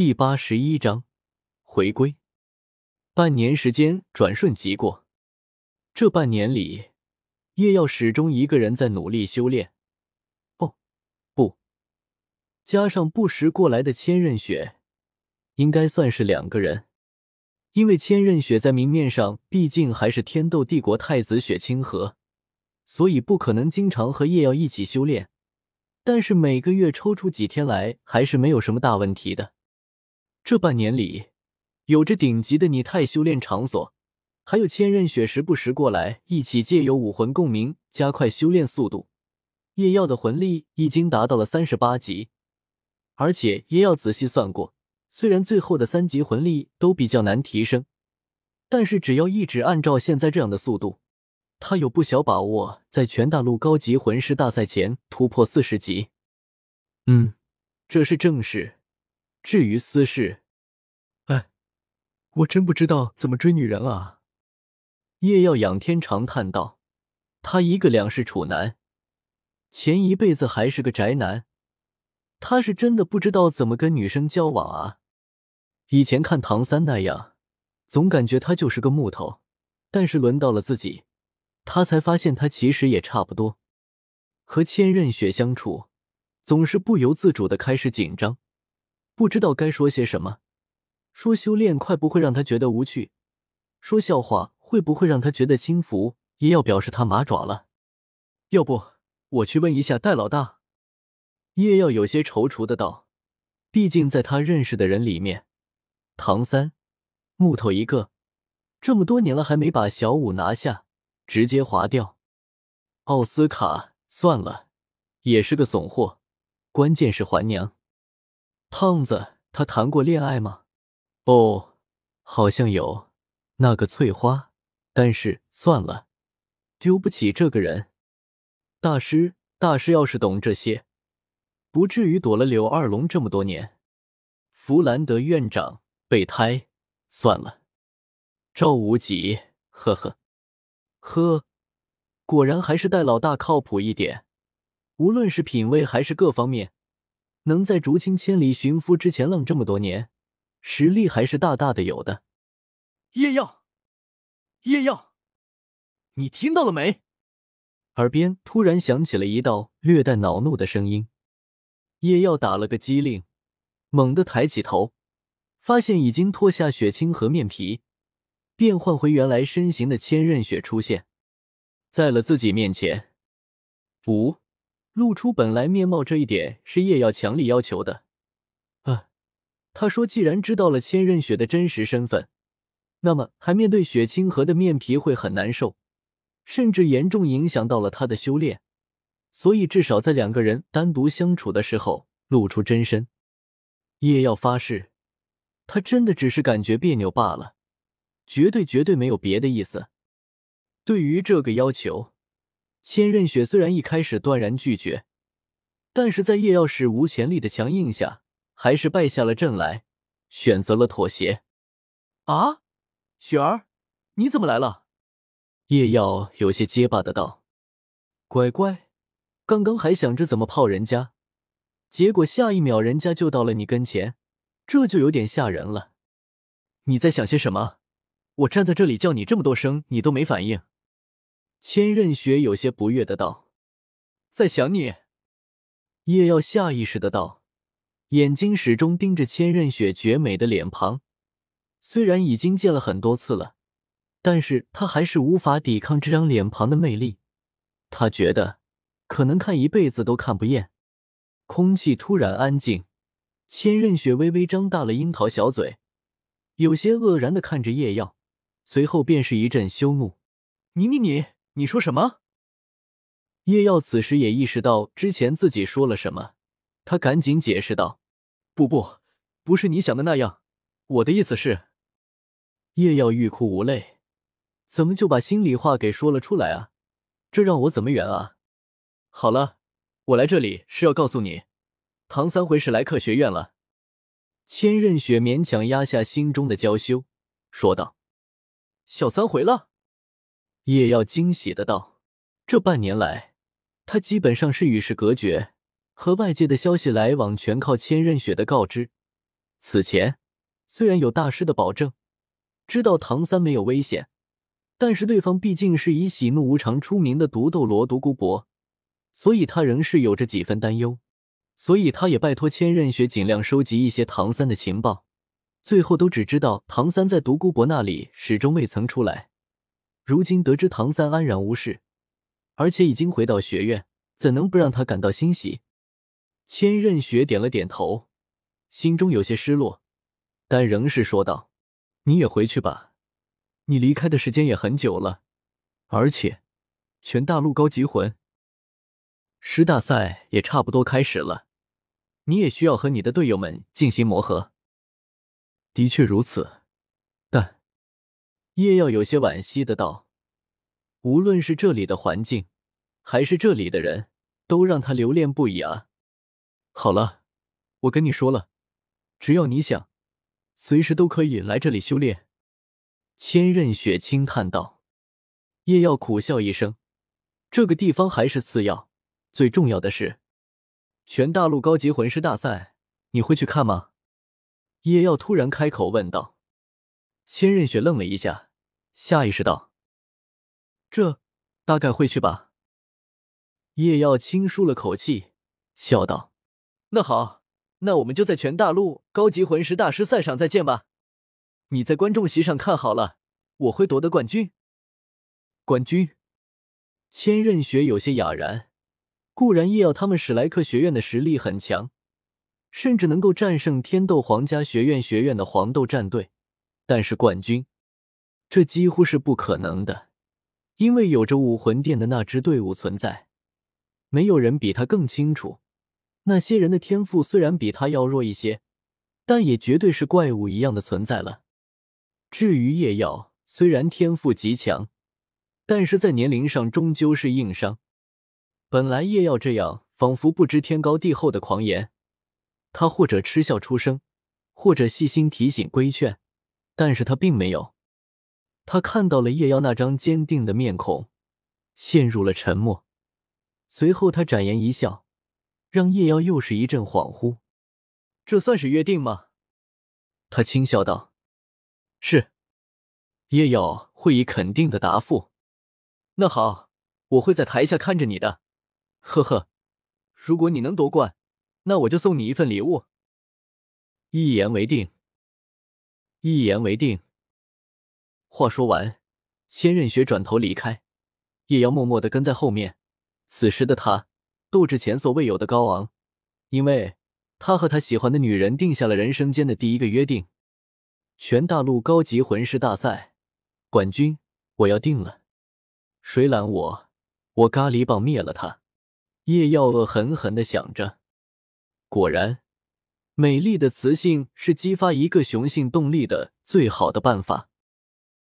第八十一章回归。半年时间转瞬即过，这半年里，叶耀始终一个人在努力修炼。哦，不，加上不时过来的千仞雪，应该算是两个人。因为千仞雪在明面上毕竟还是天斗帝国太子雪清河，所以不可能经常和叶耀一起修炼。但是每个月抽出几天来，还是没有什么大问题的。这半年里，有着顶级的拟态修炼场所，还有千仞雪时不时过来一起借由武魂共鸣加快修炼速度。叶耀的魂力已经达到了三十八级，而且叶耀仔细算过，虽然最后的三级魂力都比较难提升，但是只要一直按照现在这样的速度。他有不小把握在全大陆高级魂师大赛前突破四十级。嗯，这是正事。至于私事，哎，我真不知道怎么追女人啊。叶耀仰天长叹道：“他一个两世处男，前一辈子还是个宅男，他是真的不知道怎么跟女生交往啊。以前看唐三那样，总感觉他就是个木头，但是轮到了自己。”他才发现，他其实也差不多。和千仞雪相处，总是不由自主的开始紧张，不知道该说些什么。说修炼快不会让他觉得无趣，说笑话会不会让他觉得轻浮，也要表示他麻爪了。要不我去问一下戴老大？叶耀有些踌躇的道。毕竟在他认识的人里面，唐三木头一个，这么多年了还没把小五拿下。直接划掉，奥斯卡算了，也是个怂货。关键是还娘。胖子，他谈过恋爱吗？哦，好像有那个翠花，但是算了，丢不起这个人。大师，大师要是懂这些，不至于躲了柳二龙这么多年。弗兰德院长备胎，算了。赵无极，呵呵。呵，果然还是戴老大靠谱一点。无论是品味还是各方面，能在竹青千里寻夫之前愣这么多年，实力还是大大的有的。叶耀，叶耀，你听到了没？耳边突然响起了一道略带恼怒的声音。叶耀打了个激灵，猛地抬起头，发现已经脱下血清和面皮。变换回原来身形的千仞雪出现在了自己面前，五露出本来面貌这一点是叶耀强力要求的。啊，他说既然知道了千仞雪的真实身份，那么还面对雪清河的面皮会很难受，甚至严重影响到了他的修炼，所以至少在两个人单独相处的时候露出真身。叶耀发誓，他真的只是感觉别扭罢了。绝对绝对没有别的意思。对于这个要求，千仞雪虽然一开始断然拒绝，但是在叶耀史无前例的强硬下，还是败下了阵来，选择了妥协。啊，雪儿，你怎么来了？叶耀有些结巴的道：“乖乖，刚刚还想着怎么泡人家，结果下一秒人家就到了你跟前，这就有点吓人了。你在想些什么？”我站在这里叫你这么多声，你都没反应。千仞雪有些不悦的道：“在想你。”叶耀下意识的道，眼睛始终盯着千仞雪绝美的脸庞。虽然已经见了很多次了，但是他还是无法抵抗这张脸庞的魅力。他觉得可能看一辈子都看不厌。空气突然安静，千仞雪微微张大了樱桃小嘴，有些愕然的看着叶耀。随后便是一阵羞怒，“你你你，你说什么？”叶耀此时也意识到之前自己说了什么，他赶紧解释道：“不不，不是你想的那样，我的意思是……”叶耀欲哭无泪，怎么就把心里话给说了出来啊？这让我怎么圆啊？好了，我来这里是要告诉你，唐三回史莱克学院了。千仞雪勉强压下心中的娇羞，说道。小三回了，叶耀惊喜的道：“这半年来，他基本上是与世隔绝，和外界的消息来往全靠千仞雪的告知。此前虽然有大师的保证，知道唐三没有危险，但是对方毕竟是以喜怒无常出名的独斗罗独孤博，所以他仍是有着几分担忧。所以他也拜托千仞雪尽量收集一些唐三的情报。最后都只知道唐三在独孤博那里始终未曾出来。如今得知唐三安然无事，而且已经回到学院，怎能不让他感到欣喜？千仞雪点了点头。心中有些失落，但仍是说道：“你也回去吧，你离开的时间也很久了，而且全大陆高级魂师大赛也差不多开始了，你也需要和你的队友们进行磨合。”的确如此，叶耀有些惋惜的道：“无论是这里的环境，还是这里的人，都让他留恋不已啊。”好了，我跟你说了。只要你想，随时都可以来这里修炼。”千仞雪轻叹道。叶耀苦笑一声：“这个地方还是次要，最重要的是全大陆高级魂师大赛，你会去看吗？”叶耀突然开口问道。千仞雪愣了一下，下意识道：“这大概会去吧。”叶耀轻舒了口气，笑道：“那好。”那我们就在全大陆高级魂师大师赛上再见吧！你在观众席上看好了，我会夺得冠军。冠军？千仞雪有些哑然。固然叶耀他们史莱克学院的实力很强，甚至能够战胜天斗皇家学院学院的黄豆战队，但是冠军，这几乎是不可能的，因为有着武魂殿的那支队伍存在，没有人比他更清楚。那些人的天赋虽然比他要弱一些，但也绝对是怪物一样的存在了。至于叶耀，虽然天赋极强，但是在年龄上终究是硬伤。本来叶耀这样仿佛不知天高地厚的狂言，他或者嗤笑出声，或者细心提醒规劝，但是他并没有。他看到了叶妖那张坚定的面孔，陷入了沉默。随后他展颜一笑。让叶瑶又是一阵恍惚，这算是约定吗？他轻笑道：“是。”叶瑶会以肯定的答复：“那好，我会在台下看着你的。”呵呵，如果你能夺冠，那我就送你一份礼物。一言为定。一言为定。话说完，千仞雪转头离开，叶瑶默默的跟在后面。此时的他。斗志前所未有的高昂，因为他和他喜欢的女人定下了人生间的第一个约定。全大陆高级魂师大赛冠军，我要定了。谁拦我，我咖喱棒灭了他！叶耀恶狠狠的想着。果然，美丽的雌性是激发一个雄性动力的最好的办法。